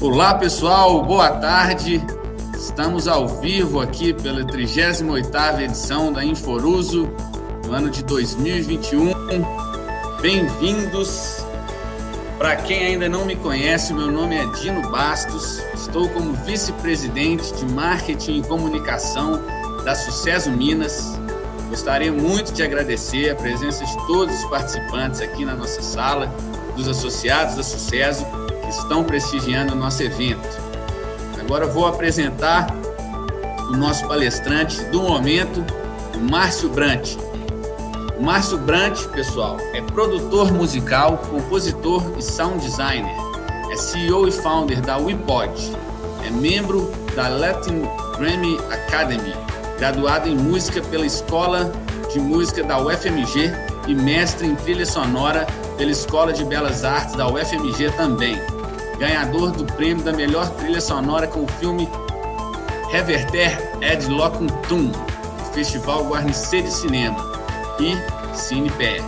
Olá pessoal, boa tarde. Estamos ao vivo aqui pela 38ª edição da Inforuso, no ano de 2021. Bem-vindos. Para quem ainda não me conhece, meu nome é Dino Bastos. Estou como vice-presidente de marketing e comunicação da Sucesso Minas. Gostaria muito de agradecer a presença de todos os participantes aqui na nossa sala, dos associados da Sucesso que estão prestigiando o nosso evento. Agora vou apresentar o nosso palestrante do momento, o Márcio Brant. O Márcio Brant, pessoal, é produtor musical, compositor e sound designer. É CEO e founder da WePod. É membro da Latin Grammy Academy, graduado em música pela Escola de Música da UFMG e mestre em trilha sonora pela Escola de Belas Artes da UFMG também ganhador do prêmio da melhor trilha sonora com o filme Reverter Ed Locuntum, do Festival Guarnicê de Cinema e CinePR.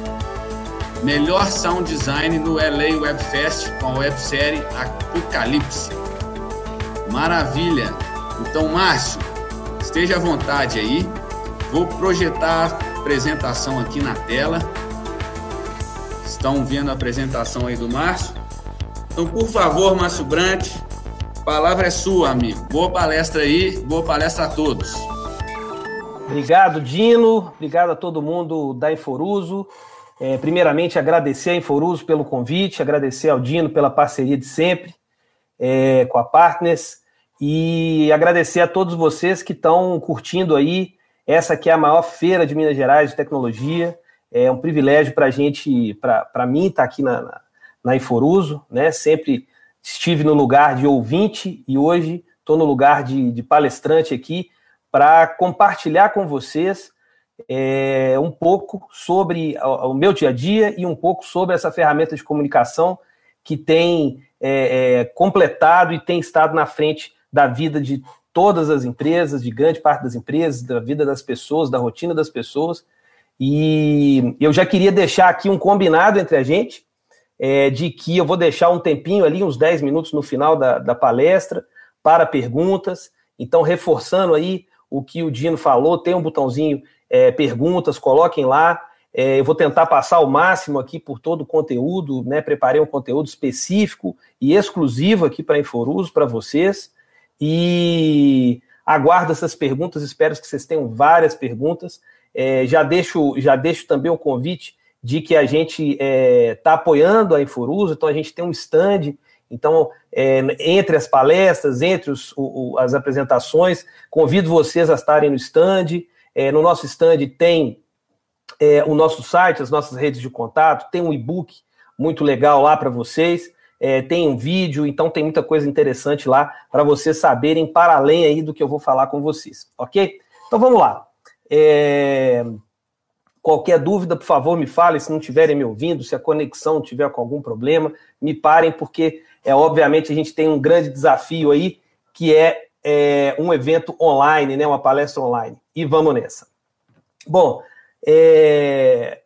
Melhor sound design no LA Webfest com a websérie Apocalipse. Maravilha! Então, Márcio, esteja à vontade aí. Vou projetar a apresentação aqui na tela. Estão vendo a apresentação aí do Márcio? Então, por favor, Márcio Brant, palavra é sua, amigo. Boa palestra aí, boa palestra a todos. Obrigado, Dino. Obrigado a todo mundo da Inforuso. É, primeiramente, agradecer a Inforuso pelo convite, agradecer ao Dino pela parceria de sempre é, com a Partners e agradecer a todos vocês que estão curtindo aí essa que é a maior feira de Minas Gerais de tecnologia. É um privilégio para a gente, para mim, estar tá aqui na, na Inforuso, né? Sempre estive no lugar de ouvinte e hoje estou no lugar de, de palestrante aqui para compartilhar com vocês é, um pouco sobre o, o, meu dia a dia e um pouco sobre essa ferramenta de comunicação que tem é, é, completado e tem estado na frente da vida de todas as empresas, de grande parte das empresas, da vida das pessoas, da rotina das pessoas. E eu já queria deixar aqui um combinado entre a gente é, de que eu vou deixar um tempinho ali, uns 10 minutos no final da, da palestra, para perguntas. Então, reforçando aí o que o Dino falou, tem um botãozinho é, perguntas, coloquem lá. É, eu vou tentar passar o máximo aqui por todo o conteúdo, né? Preparei um conteúdo específico e exclusivo aqui para Inforuso para vocês. E aguardo essas perguntas, espero que vocês tenham várias perguntas. É, já deixo já deixo também o convite de que a gente está é, tá apoiando a Inforuso, então a gente tem um stand, então, é, entre as palestras, entre os, o, as apresentações, convido vocês a estarem no stand. É, no nosso stand tem é, o nosso site, as nossas redes de contato, tem um e-book muito legal lá para vocês, é, tem um vídeo, então tem muita coisa interessante lá para vocês saberem, para além aí do que eu vou falar com vocês, ok? Então vamos lá. É, Qualquer dúvida, por favor, me fale. Se não estiverem me ouvindo, se a conexão tiver com algum problema, me parem, porque é obviamente a gente tem um grande desafio aí, que é, é um evento online, né, uma palestra online. E vamos nessa. Bom, é,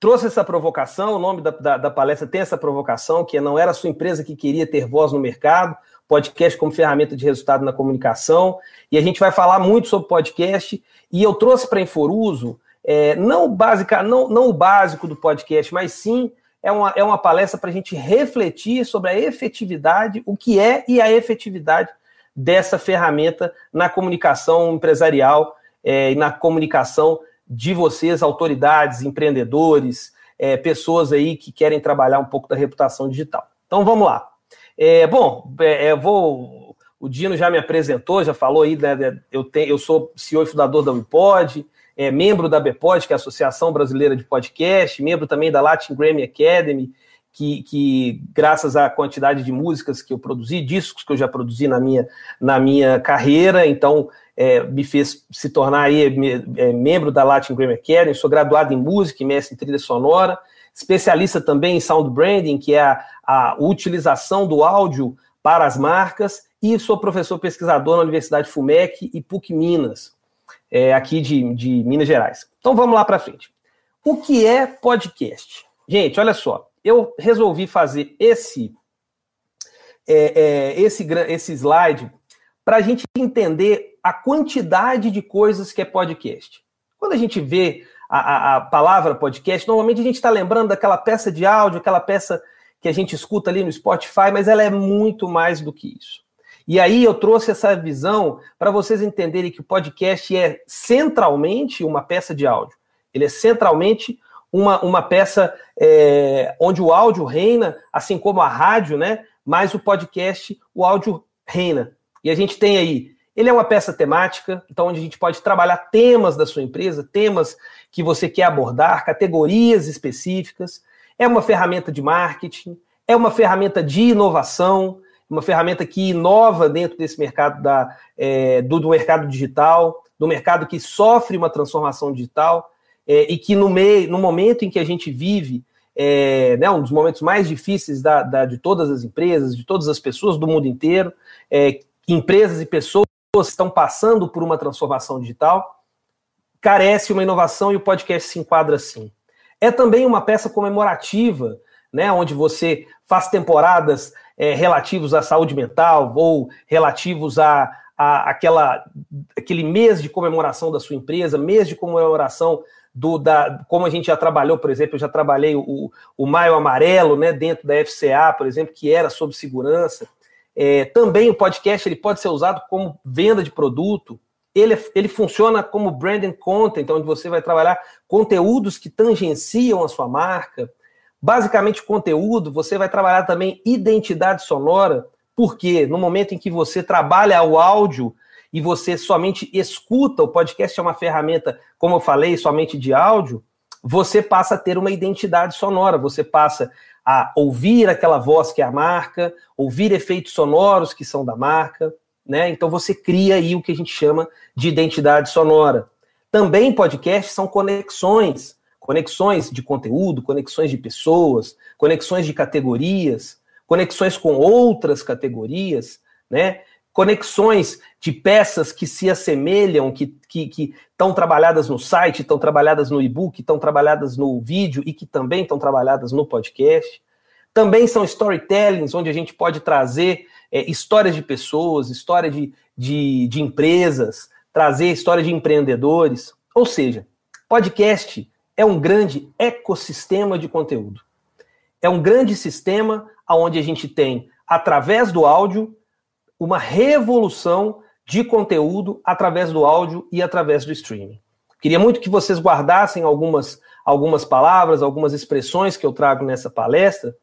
trouxe essa provocação, o nome da, da, da, palestra tem essa provocação, que não era a sua empresa que queria ter voz no mercado, podcast como ferramenta de resultado na comunicação, e a gente vai falar muito sobre podcast, e eu trouxe para Inforuso é, não, básica, não, não o básico do podcast, mas sim é uma, é uma palestra para a gente refletir sobre a efetividade, o que é e a efetividade dessa ferramenta na comunicação empresarial é, e na comunicação de vocês, autoridades, empreendedores, é, pessoas aí que querem trabalhar um pouco da reputação digital. Então vamos lá. É, bom, é, vou. O Dino já me apresentou, já falou aí, né, eu, tenho, eu sou CEO e fundador da Unipod, é membro da BPOD, que é a Associação Brasileira de Podcast, membro também da Latin Grammy Academy, que, que, graças à quantidade de músicas que eu produzi, discos que eu já produzi na minha, na minha carreira, então é, me fez se tornar aí, é, membro da Latin Grammy Academy, sou graduado em música e mestre em trilha sonora, especialista também em sound branding, que é a, a utilização do áudio para as marcas, e sou professor pesquisador na Universidade FUMEC e PUC Minas, é, aqui de, de Minas Gerais. Então vamos lá para frente. O que é podcast? Gente, olha só, eu resolvi fazer esse é, é, esse, esse slide para a gente entender a quantidade de coisas que é podcast. Quando a gente vê a, a, a palavra podcast, normalmente a gente está lembrando daquela peça de áudio, aquela peça que a gente escuta ali no Spotify, mas ela é muito mais do que isso. E aí eu trouxe essa visão para vocês entenderem que o podcast é centralmente uma peça de áudio. Ele é centralmente uma, uma peça é, onde o áudio reina, assim como a rádio, né? Mas o podcast, o áudio reina. E a gente tem aí, ele é uma peça temática, então onde a gente pode trabalhar temas da sua empresa, temas que você quer abordar, categorias específicas. É uma ferramenta de marketing, é uma ferramenta de inovação, uma ferramenta que inova dentro desse mercado da, é, do, do, mercado digital, do mercado que sofre uma transformação digital é, e que no meio, no momento em que a gente vive, é, né, um dos momentos mais difíceis da, da, de todas as empresas, de todas as pessoas do mundo inteiro, é, empresas e pessoas estão passando por uma transformação digital, carece uma inovação e o podcast se enquadra assim. É também uma peça comemorativa, né, onde você faz temporadas é, relativos à saúde mental ou relativos a, a aquela, aquele mês de comemoração da sua empresa, mês de comemoração do, da, como a gente já trabalhou, por exemplo, eu já trabalhei o, o Maio Amarelo, né, dentro da FCA, por exemplo, que era sobre segurança. É, também o podcast ele pode ser usado como venda de produto. Ele, ele funciona como branding content, onde você vai trabalhar conteúdos que tangenciam a sua marca. Basicamente, conteúdo, você vai trabalhar também identidade sonora, porque no momento em que você trabalha o áudio e você somente escuta, o podcast é uma ferramenta, como eu falei, somente de áudio, você passa a ter uma identidade sonora, você passa a ouvir aquela voz que é a marca, ouvir efeitos sonoros que são da marca, né? Então você cria aí o que a gente chama de identidade sonora. Também podcasts são conexões conexões de conteúdo, conexões de pessoas, conexões de categorias, conexões com outras categorias, né? Conexões de peças que se assemelham, que estão que, que trabalhadas no site, estão trabalhadas no e-book, estão trabalhadas no vídeo e que também estão trabalhadas no podcast. Também são storytellings, onde a gente pode trazer é, histórias de pessoas, história de, de, de empresas, trazer história de empreendedores. Ou seja, podcast é um grande ecossistema de conteúdo. É um grande sistema onde a gente tem, através do áudio, uma revolução de conteúdo através do áudio e através do streaming. Queria muito que vocês guardassem algumas, algumas palavras, algumas expressões que eu trago nessa palestra,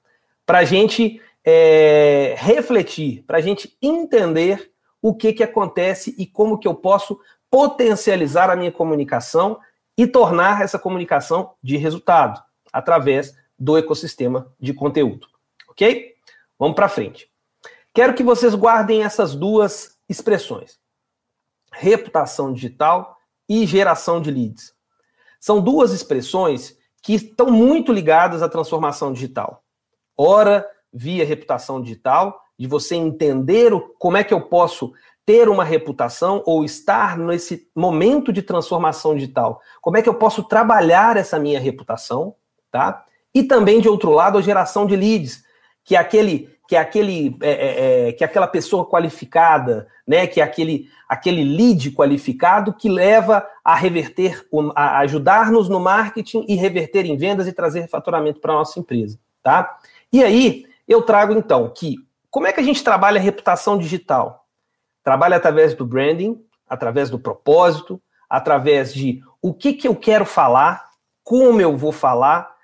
para a gente é, refletir, para a gente entender o que, que acontece e como que eu posso potencializar a minha comunicação e tornar essa comunicação de resultado através do ecossistema de conteúdo. Ok? Vamos para frente. Quero que vocês guardem essas duas expressões: reputação digital e geração de leads. São duas expressões que estão muito ligadas à transformação digital. Ora, via reputação digital, de você entender o, como é que eu posso ter uma reputação ou estar nesse momento de transformação digital? Como é que eu posso trabalhar essa minha reputação, tá? E também de outro lado a geração de leads, que é aquele que é aquele é, é, é que é aquela pessoa qualificada, né? Que é aquele aquele lead qualificado que leva a reverter, a ajudar-nos no marketing e reverter em vendas e trazer faturamento para a nossa empresa, tá? E aí eu trago então que como é que a gente trabalha a reputação digital? Trabalha através do branding, através do propósito, através de o que, que eu quero falar, como eu vou falar,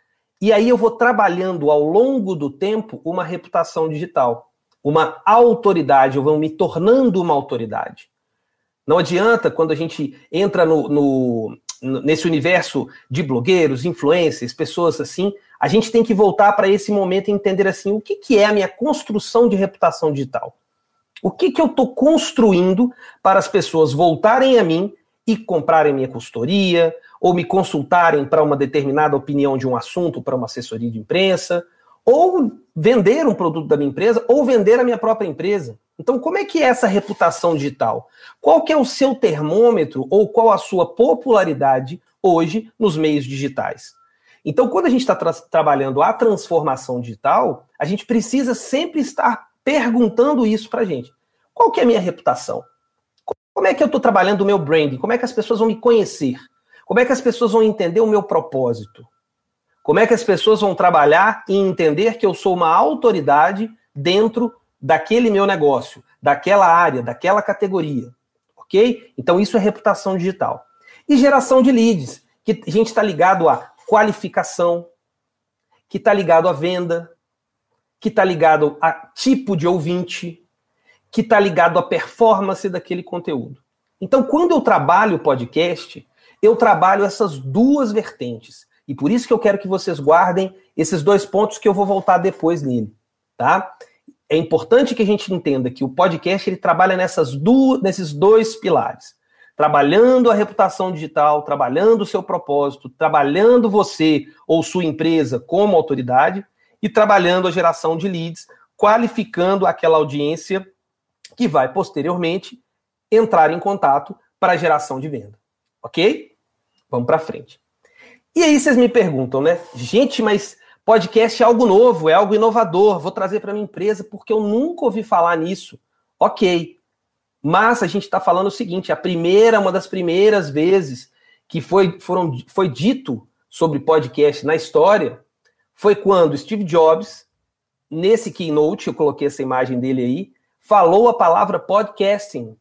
e aí eu vou trabalhando ao longo do tempo uma reputação digital, uma autoridade, eu vou me tornando uma autoridade. Não adianta quando a gente entra no, no, nesse universo de blogueiros, influencers, pessoas assim, a gente tem que voltar para esse momento e entender assim, o que, que é a minha construção de reputação digital? O que, que eu estou construindo para as pessoas voltarem a mim e comprarem minha consultoria, ou me consultarem para uma determinada opinião de um assunto, para uma assessoria de imprensa, ou vender um produto da minha empresa, ou vender a minha própria empresa. Então, como é que é essa reputação digital? Qual que é o seu termômetro ou qual a sua popularidade hoje nos meios digitais? Então, quando a gente está tra trabalhando a transformação digital, a gente precisa sempre estar perguntando isso para a gente. Qual que é a minha reputação? Como é que eu estou trabalhando o meu branding? Como é que as pessoas vão me conhecer? Como é que as pessoas vão entender o meu propósito? Como é que as pessoas vão trabalhar e entender que eu sou uma autoridade dentro daquele meu negócio, daquela área, daquela categoria? Ok? Então, isso é reputação digital. E geração de leads, que a gente está ligado a qualificação, que está ligado à venda, que está ligado a tipo de ouvinte, que está ligado à performance daquele conteúdo. Então, quando eu trabalho o podcast, eu trabalho essas duas vertentes. E por isso que eu quero que vocês guardem esses dois pontos que eu vou voltar depois nele, tá? É importante que a gente entenda que o podcast ele trabalha nessas duas, nesses dois pilares trabalhando a reputação digital, trabalhando o seu propósito, trabalhando você ou sua empresa como autoridade e trabalhando a geração de leads, qualificando aquela audiência que vai posteriormente entrar em contato para geração de venda. Ok? Vamos para frente. E aí vocês me perguntam, né? Gente, mas podcast é algo novo, é algo inovador, vou trazer para minha empresa porque eu nunca ouvi falar nisso. Ok, mas a gente está falando o seguinte: a primeira, uma das primeiras vezes que foi, foram, foi dito sobre podcast na história foi quando Steve Jobs, nesse keynote, eu coloquei essa imagem dele aí, falou a palavra podcasting.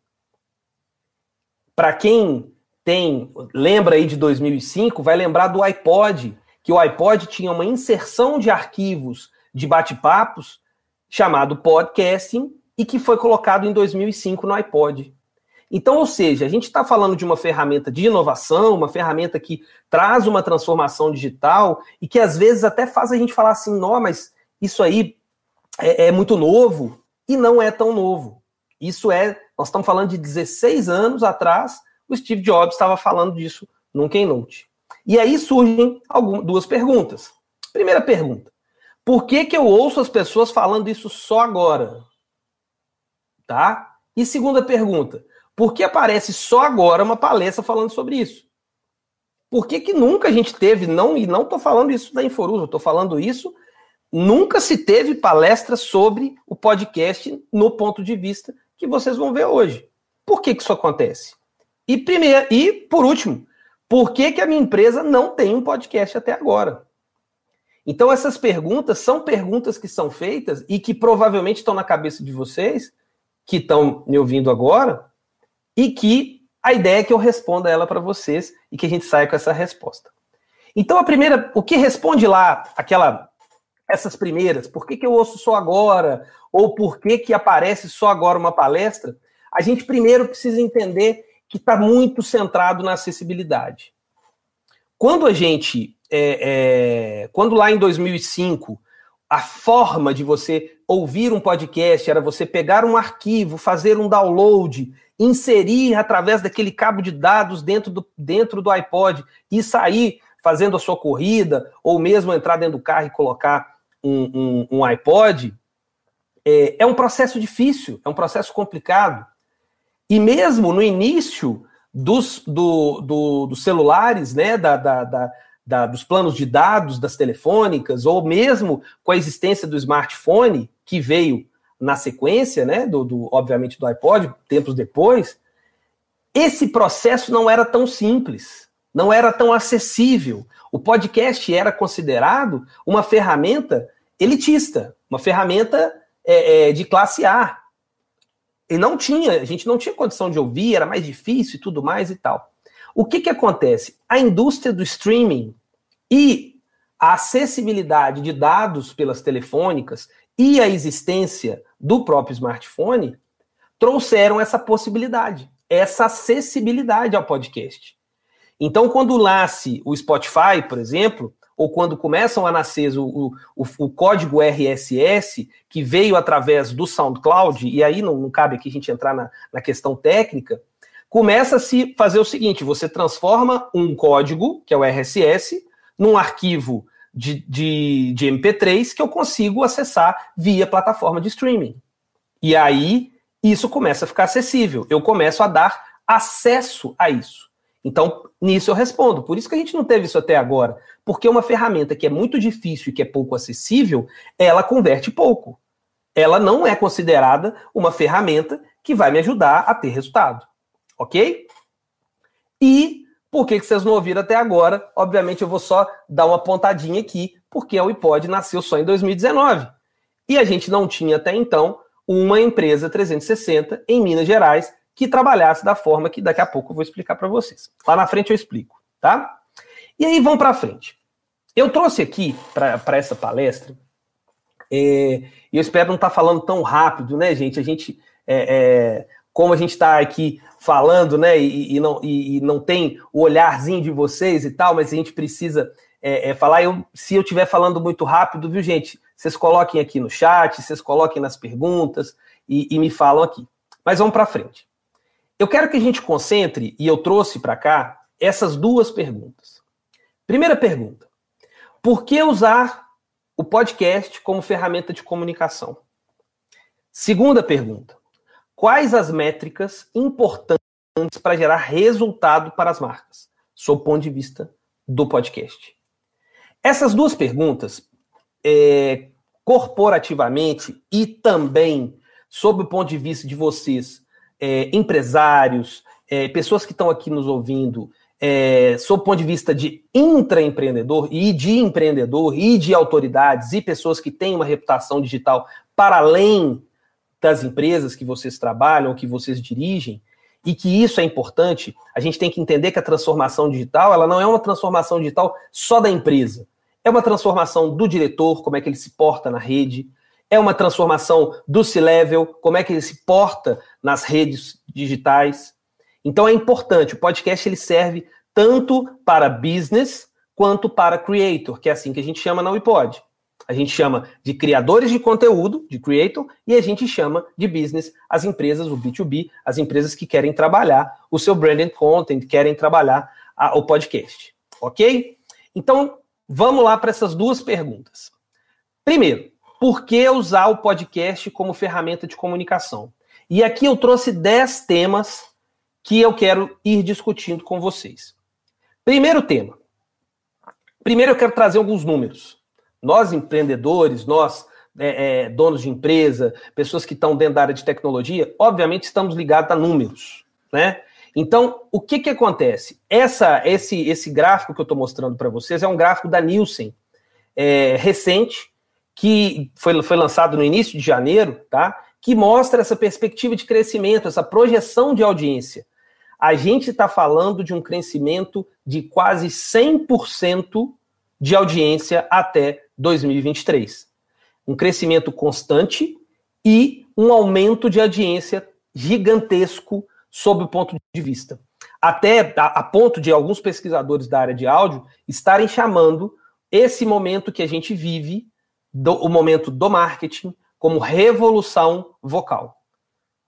Para quem tem, lembra aí de 2005, vai lembrar do iPod, que o iPod tinha uma inserção de arquivos de bate-papos chamado podcasting, e que foi colocado em 2005 no iPod. Então, ou seja, a gente está falando de uma ferramenta de inovação, uma ferramenta que traz uma transformação digital e que às vezes até faz a gente falar assim, não, mas isso aí é, é muito novo e não é tão novo. Isso é, nós estamos falando de 16 anos atrás, o Steve Jobs estava falando disso num Keynote. E aí surgem algumas, duas perguntas. Primeira pergunta: por que, que eu ouço as pessoas falando isso só agora? tá? E segunda pergunta, por que aparece só agora uma palestra falando sobre isso? Por que, que nunca a gente teve, não, e não estou falando isso da Inforuso, estou falando isso, nunca se teve palestra sobre o podcast no ponto de vista que vocês vão ver hoje. Por que, que isso acontece? E primeiro, e por último, por que, que a minha empresa não tem um podcast até agora? Então, essas perguntas são perguntas que são feitas e que provavelmente estão na cabeça de vocês que estão me ouvindo agora e que a ideia é que eu responda ela para vocês e que a gente saia com essa resposta. Então a primeira, o que responde lá aquela essas primeiras, por que, que eu ouço só agora ou por que que aparece só agora uma palestra? A gente primeiro precisa entender que está muito centrado na acessibilidade. Quando a gente, é, é, quando lá em 2005 a forma de você ouvir um podcast era você pegar um arquivo, fazer um download, inserir através daquele cabo de dados dentro do, dentro do iPod e sair fazendo a sua corrida, ou mesmo entrar dentro do carro e colocar um, um, um iPod, é, é um processo difícil, é um processo complicado. E mesmo no início dos, do, do, dos celulares, né, da, da, da da, dos planos de dados das telefônicas, ou mesmo com a existência do smartphone, que veio na sequência, né, do, do, obviamente do iPod, tempos depois, esse processo não era tão simples, não era tão acessível. O podcast era considerado uma ferramenta elitista, uma ferramenta é, é, de classe A. E não tinha, a gente não tinha condição de ouvir, era mais difícil e tudo mais e tal. O que, que acontece? A indústria do streaming e a acessibilidade de dados pelas telefônicas e a existência do próprio smartphone trouxeram essa possibilidade, essa acessibilidade ao podcast. Então, quando nasce o Spotify, por exemplo, ou quando começam a nascer o, o, o, código RSS, que veio através do SoundCloud, e aí não, não cabe aqui a gente entrar na, na questão técnica, começa a se fazer o seguinte: você transforma um código, que é o RSS, num arquivo de, de, de MP3 que eu consigo acessar via plataforma de streaming. E aí isso começa a ficar acessível. Eu começo a dar acesso a isso. Então, nisso eu respondo. Por isso que a gente não teve isso até agora. Porque uma ferramenta que é muito difícil e que é pouco acessível, ela converte pouco. Ela não é considerada uma ferramenta que vai me ajudar a ter resultado. Ok? E por que, que vocês não ouviram até agora? Obviamente eu vou só dar uma pontadinha aqui, porque a iPod nasceu só em 2019. E a gente não tinha até então uma empresa 360 em Minas Gerais que trabalhasse da forma que daqui a pouco eu vou explicar para vocês. Lá na frente eu explico, tá? E aí vamos para frente. Eu trouxe aqui para essa palestra, é, e eu espero não estar tá falando tão rápido, né, gente? A gente, é, é, como a gente está aqui falando, né, e, e não, e, e, não tem o olharzinho de vocês e tal, mas a gente precisa é, é, falar. Eu, se eu estiver falando muito rápido, viu, gente? Vocês coloquem aqui no chat, vocês coloquem nas perguntas e, e me falam aqui. Mas vamos para frente. Eu quero que a gente concentre, e eu trouxe para cá, essas duas perguntas. Primeira pergunta: por que usar o podcast como ferramenta de comunicação? Segunda pergunta: quais as métricas importantes para gerar resultado para as marcas, sob o ponto de vista do podcast? Essas duas perguntas, é, corporativamente e também sob o ponto de vista de vocês é, empresários, é, pessoas que estão aqui nos ouvindo, é, sob o ponto de vista de intraempreendedor e de empreendedor e de autoridades e pessoas que têm uma reputação digital para além das empresas que vocês trabalham, que vocês dirigem, e que isso é importante, a gente tem que entender que a transformação digital, ela não é uma transformação digital só da empresa. É uma transformação do diretor, como é que ele se porta na rede, é uma transformação do C-Level, como é que ele se porta nas redes digitais. Então é importante, o podcast ele serve tanto para business quanto para creator, que é assim que a gente chama na Wipod. A gente chama de criadores de conteúdo, de creator, e a gente chama de business as empresas, o B2B, as empresas que querem trabalhar o seu branded content, querem trabalhar a, o podcast. Ok? Então, vamos lá para essas duas perguntas. Primeiro, por que usar o podcast como ferramenta de comunicação? E aqui eu trouxe 10 temas que eu quero ir discutindo com vocês. Primeiro tema. Primeiro eu quero trazer alguns números. Nós, empreendedores, nós, é, é, donos de empresa, pessoas que estão dentro da área de tecnologia, obviamente estamos ligados a números, né? Então, o que que acontece? Essa, esse, esse gráfico que eu estou mostrando para vocês é um gráfico da Nielsen, é, recente, que foi, foi lançado no início de janeiro, tá? Que mostra essa perspectiva de crescimento, essa projeção de audiência. A gente está falando de um crescimento de quase 100% de audiência até 2023. Um crescimento constante e um aumento de audiência gigantesco sob o ponto de vista. Até a, ponto de alguns pesquisadores da área de áudio estarem chamando esse momento que a gente vive do, o momento do marketing como revolução vocal.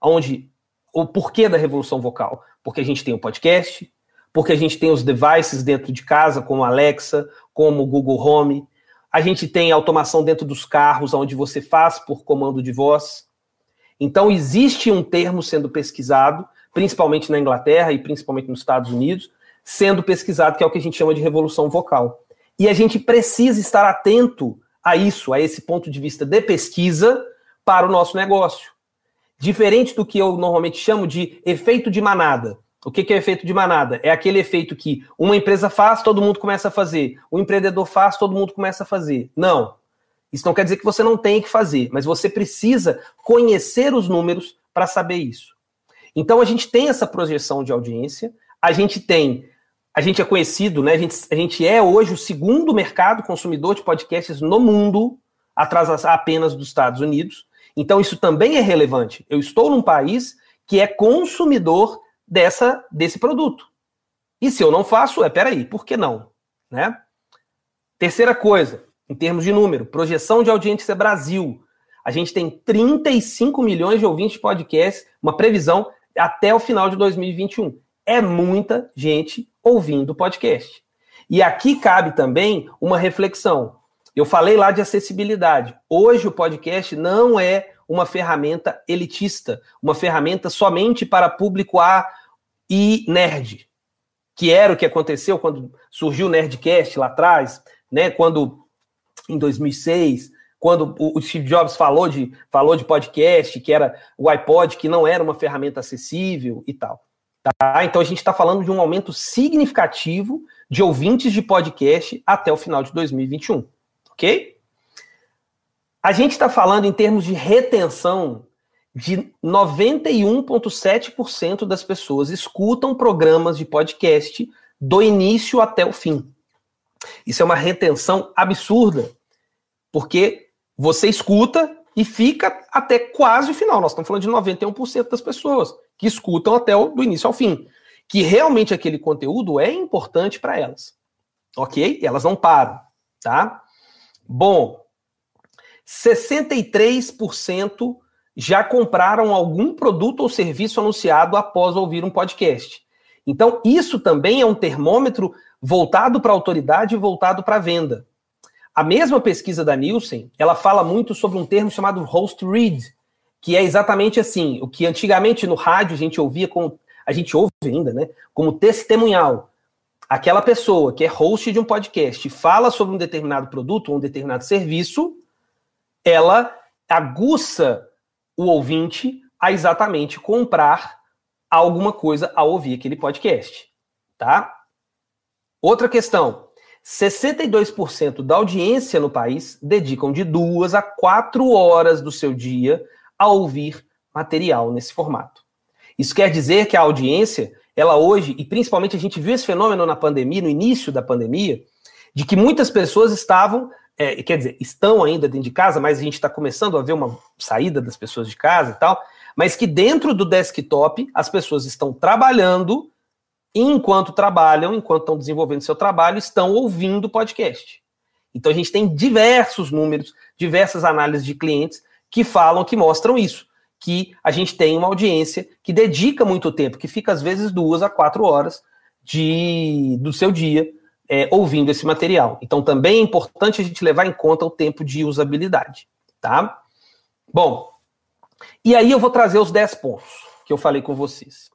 Onde o porquê da revolução vocal? Porque a gente tem o podcast, porque a gente tem os devices dentro de casa, como Alexa, como Google Home. A gente tem automação dentro dos carros, onde você faz por comando de voz. Então, existe um termo sendo pesquisado, principalmente na Inglaterra e principalmente nos Estados Unidos, sendo pesquisado, que é o que a gente chama de revolução vocal. E a gente precisa estar atento a isso, a esse ponto de vista de pesquisa para o nosso negócio. Diferente do que eu normalmente chamo de efeito de manada. O que é efeito de manada? É aquele efeito que uma empresa faz, todo mundo começa a fazer. O empreendedor faz, todo mundo começa a fazer. Não. Isso não quer dizer que você não tenha que fazer, mas você precisa conhecer os números para saber isso. Então a gente tem essa projeção de audiência, a gente tem a gente é conhecido, né? A gente, a gente é hoje o segundo mercado consumidor de podcasts no mundo, atrás apenas dos Estados Unidos. Então, isso também é relevante. Eu estou num país que é consumidor dessa, desse produto. E se eu não faço, é peraí, por que não? Né? Terceira coisa, em termos de número, projeção de audiência Brasil. A gente tem 35 milhões de ouvintes de podcast, uma previsão até o final de 2021. É muita gente ouvindo o podcast. E aqui cabe também uma reflexão. Eu falei lá de acessibilidade. Hoje o podcast não é uma ferramenta elitista, uma ferramenta somente para público A e nerd. que era o que aconteceu quando surgiu o Nerdcast lá atrás, né? Quando em 2006, quando o Steve Jobs falou de, falou de podcast, que era o iPod, que não era uma ferramenta acessível e tal. Tá? Então a gente está falando de um aumento significativo de ouvintes de podcast até o final de 2021, ok? A gente está falando em termos de retenção de 91,7% das pessoas escutam programas de podcast do início até o fim. Isso é uma retenção absurda, porque você escuta e fica até quase o final. Nós estamos falando de 91% das pessoas que escutam até o do início ao fim, que realmente aquele conteúdo é importante para elas. OK? Elas não param, tá? Bom, 63% já compraram algum produto ou serviço anunciado após ouvir um podcast. Então, isso também é um termômetro voltado para a autoridade e voltado para a venda. A mesma pesquisa da Nielsen, ela fala muito sobre um termo chamado host read, que é exatamente assim, o que antigamente no rádio a gente ouvia como a gente ouve ainda, né, como testemunhal. Aquela pessoa que é host de um podcast fala sobre um determinado produto ou um determinado serviço, ela aguça o ouvinte a exatamente comprar alguma coisa ao ouvir aquele podcast, tá? Outra questão: 62% da audiência no país dedicam de duas a quatro horas do seu dia a ouvir material nesse formato. Isso quer dizer que a audiência, ela hoje, e principalmente a gente viu esse fenômeno na pandemia, no início da pandemia, de que muitas pessoas estavam é, quer dizer, estão ainda dentro de casa, mas a gente está começando a ver uma saída das pessoas de casa e tal, mas que dentro do desktop as pessoas estão trabalhando e enquanto trabalham, enquanto estão desenvolvendo seu trabalho, estão ouvindo podcast. Então a gente tem diversos números, diversas análises de clientes que falam, que mostram isso, que a gente tem uma audiência que dedica muito tempo, que fica às vezes duas a quatro horas de, do seu dia é, ouvindo esse material. Então, também é importante a gente levar em conta o tempo de usabilidade, tá? Bom, e aí eu vou trazer os 10 pontos que eu falei com vocês.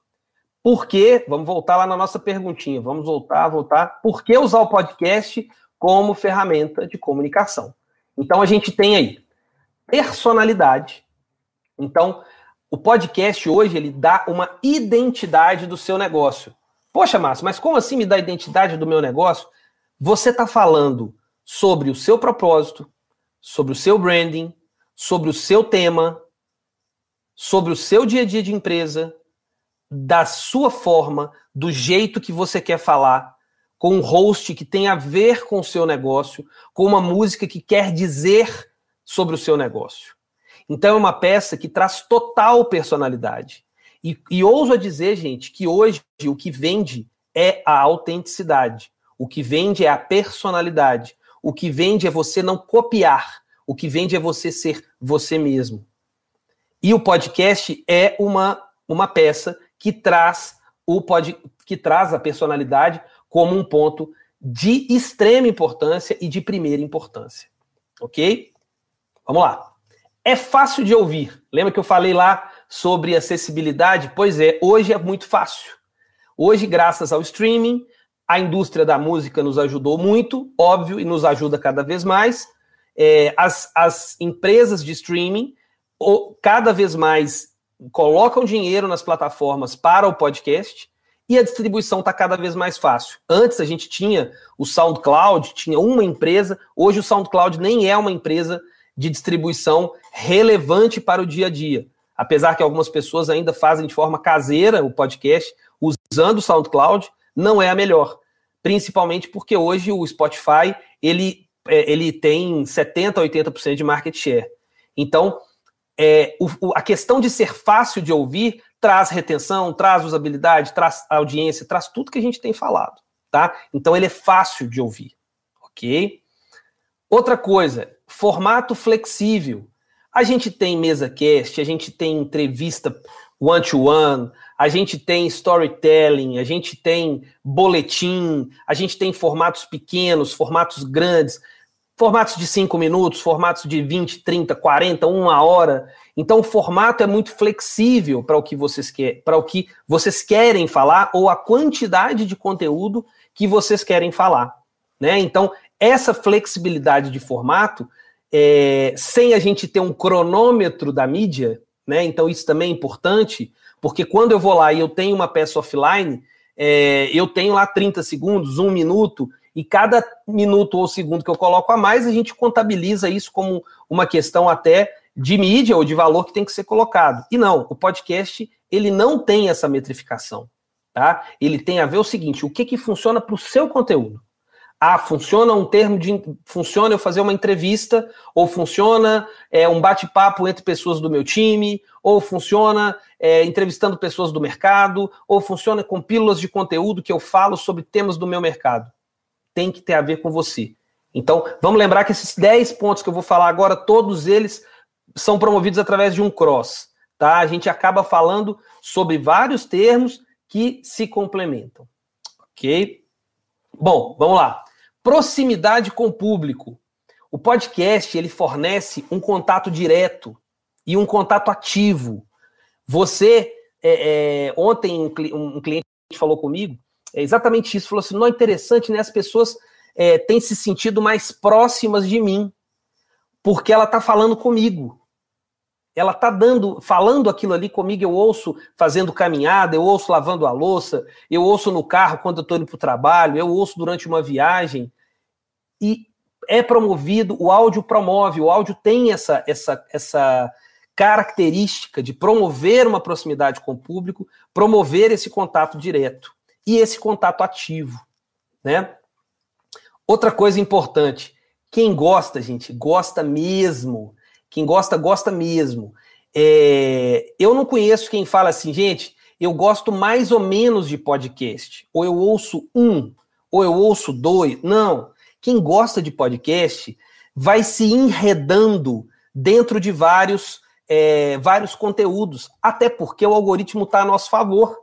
Por que, vamos voltar lá na nossa perguntinha, vamos voltar, voltar. Por que usar o podcast como ferramenta de comunicação? Então, a gente tem aí personalidade. Então, o podcast hoje, ele dá uma identidade do seu negócio. Poxa, Márcio, mas como assim me dá a identidade do meu negócio? Você está falando sobre o seu propósito, sobre o seu branding, sobre o seu tema, sobre o seu dia a dia de empresa, da sua forma, do jeito que você quer falar, com um host que tem a ver com o seu negócio, com uma música que quer dizer sobre o seu negócio. Então é uma peça que traz total personalidade. E, e ouso a dizer, gente, que hoje o que vende é a autenticidade. O que vende é a personalidade. O que vende é você não copiar. O que vende é você ser você mesmo. E o podcast é uma, uma peça que traz o pod, que traz a personalidade como um ponto de extrema importância e de primeira importância. OK? Vamos lá. É fácil de ouvir. Lembra que eu falei lá sobre acessibilidade? Pois é, hoje é muito fácil. Hoje, graças ao streaming, a indústria da música nos ajudou muito, óbvio, e nos ajuda cada vez mais. É, as, as empresas de streaming cada vez mais colocam dinheiro nas plataformas para o podcast e a distribuição está cada vez mais fácil. Antes a gente tinha o SoundCloud, tinha uma empresa, hoje o SoundCloud nem é uma empresa de distribuição relevante para o dia a dia apesar que algumas pessoas ainda fazem de forma caseira o podcast usando o SoundCloud, não é a melhor. Principalmente porque hoje o Spotify ele, é, ele tem 70% a 80% de market share. Então, é, o, a questão de ser fácil de ouvir traz retenção, traz usabilidade, traz audiência, traz tudo que a gente tem falado, tá? Então ele é fácil de ouvir, ok? Outra coisa, formato flexível. A gente tem mesa cast, a gente tem entrevista one-to-one, a gente tem storytelling, a gente tem boletim, a gente tem formatos pequenos, formatos grandes. Formatos de 5 minutos, formatos de 20, 30, 40, uma hora. Então, o formato é muito flexível para o que vocês querem, para o que vocês querem falar ou a quantidade de conteúdo que vocês querem falar. Né? Então, essa flexibilidade de formato, é, sem a gente ter um cronômetro da mídia, né? Então, isso também é importante, porque quando eu vou lá e eu tenho uma peça offline, é, eu tenho lá 30 segundos, um minuto, e cada minuto ou segundo que eu coloco a mais, a gente contabiliza isso como uma questão até de mídia ou de valor que tem que ser colocado. E não, o podcast, ele não tem essa metrificação, tá? Ele tem a ver o seguinte, o que que funciona para o seu conteúdo? Ah, funciona um termo de. Funciona eu fazer uma entrevista, ou funciona é, um bate-papo entre pessoas do meu time, ou funciona é, entrevistando pessoas do mercado, ou funciona com pílulas de conteúdo que eu falo sobre temas do meu mercado tem que ter a ver com você. Então, vamos lembrar que esses 10 pontos que eu vou falar agora, todos eles são promovidos através de um cross, tá? A gente acaba falando sobre vários termos que se complementam. OK? Bom, vamos lá. Proximidade com o público. O podcast, ele fornece um contato direto e um contato ativo. Você, é, é, ontem um, um cliente falou comigo é exatamente isso. Falou assim: não é interessante, né? As pessoas é, têm se sentido mais próximas de mim, porque ela está falando comigo. Ela está dando, falando aquilo ali comigo, eu ouço fazendo caminhada, eu ouço lavando a louça, eu ouço no carro quando eu estou indo para o trabalho, eu ouço durante uma viagem. E é promovido, o áudio promove, o áudio tem essa, essa, essa característica de promover uma proximidade com o público, promover esse contato direto e esse contato ativo, né? Outra coisa importante, quem gosta, gente, gosta mesmo. Quem gosta, gosta mesmo. É, eu não conheço quem fala assim, gente, eu gosto mais ou menos de podcast, ou eu ouço um, ou eu ouço dois. Não. Quem gosta de podcast vai se enredando dentro de vários, é, vários conteúdos, até porque o algoritmo está a nosso favor.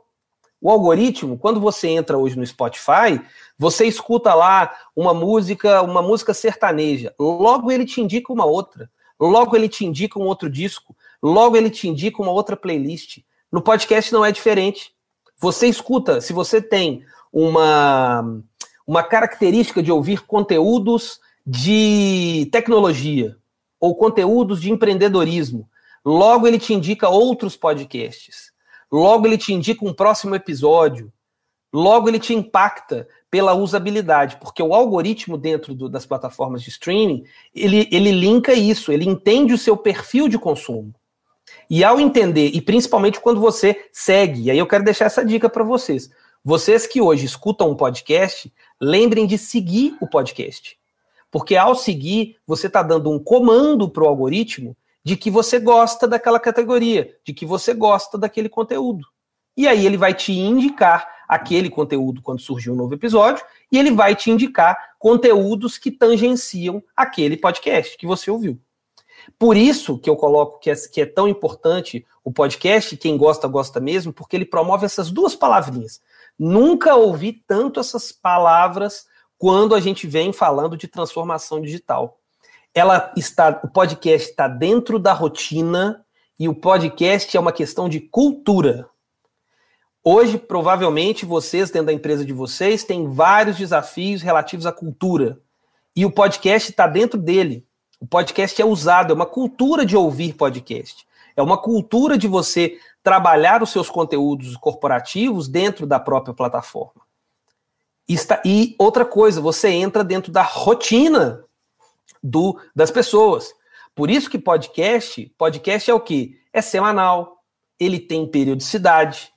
O algoritmo, quando você entra hoje no Spotify, você escuta lá uma música, uma música sertaneja. Logo ele te indica uma outra. Logo ele te indica um outro disco. Logo ele te indica uma outra playlist. No podcast não é diferente. Você escuta, se você tem uma, uma característica de ouvir conteúdos de tecnologia ou conteúdos de empreendedorismo, logo ele te indica outros podcasts logo ele te indica um próximo episódio, logo ele te impacta pela usabilidade, porque o algoritmo dentro do, das plataformas de streaming, ele, ele linka isso, ele entende o seu perfil de consumo. E ao entender, e principalmente quando você segue, e aí eu quero deixar essa dica para vocês. Vocês que hoje escutam um podcast, lembrem de seguir o podcast. Porque ao seguir, você está dando um comando para o algoritmo de que você gosta daquela categoria, de que você gosta daquele conteúdo. E aí ele vai te indicar aquele conteúdo quando surgir um novo episódio, e ele vai te indicar conteúdos que tangenciam aquele podcast que você ouviu. Por isso que eu coloco que é, que é tão importante o podcast, quem gosta, gosta mesmo, porque ele promove essas duas palavrinhas. Nunca ouvi tanto essas palavras quando a gente vem falando de transformação digital ela está, o podcast está dentro da rotina e o podcast é uma questão de cultura. Hoje, provavelmente, vocês, dentro da empresa de vocês, têm vários desafios relativos à cultura. E o podcast está dentro dele. O podcast é usado, é uma cultura de ouvir podcast. É uma cultura de você trabalhar os seus conteúdos corporativos dentro da própria plataforma. E outra coisa, você entra dentro da rotina do das pessoas. Por isso que podcast, podcast é o quê? É semanal, ele tem periodicidade.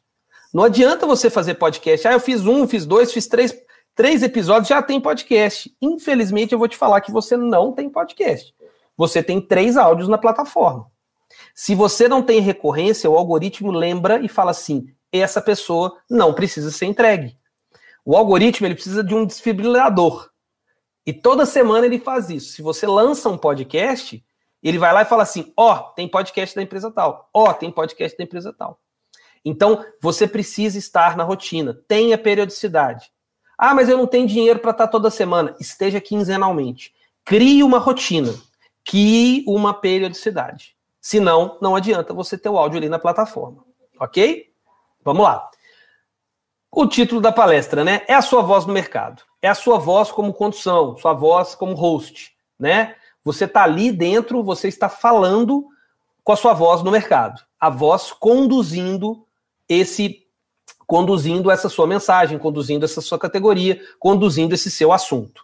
Não adianta você fazer podcast. Ah, eu fiz um, fiz dois, fiz três, três episódios, já tem podcast. Infelizmente, eu vou te falar que você não tem podcast. Você tem três áudios na plataforma. Se você não tem recorrência, o algoritmo lembra e fala assim: essa pessoa não precisa ser entregue. O algoritmo ele precisa de um desfibrilador. E toda semana ele faz isso. Se você lança um podcast, ele vai lá e fala assim: ó, oh, tem podcast da empresa tal, ó, oh, tem podcast da empresa tal. Então, você precisa estar na rotina, tenha periodicidade. Ah, mas eu não tenho dinheiro para estar toda semana. Esteja quinzenalmente. crie uma rotina, crie uma periodicidade. Senão, não adianta você ter o áudio ali na plataforma. Ok? Vamos lá. O título da palestra, né? É a sua voz no mercado. É a sua voz como condução, sua voz como host, né? Você está ali dentro, você está falando com a sua voz no mercado. A voz conduzindo esse conduzindo essa sua mensagem, conduzindo essa sua categoria, conduzindo esse seu assunto.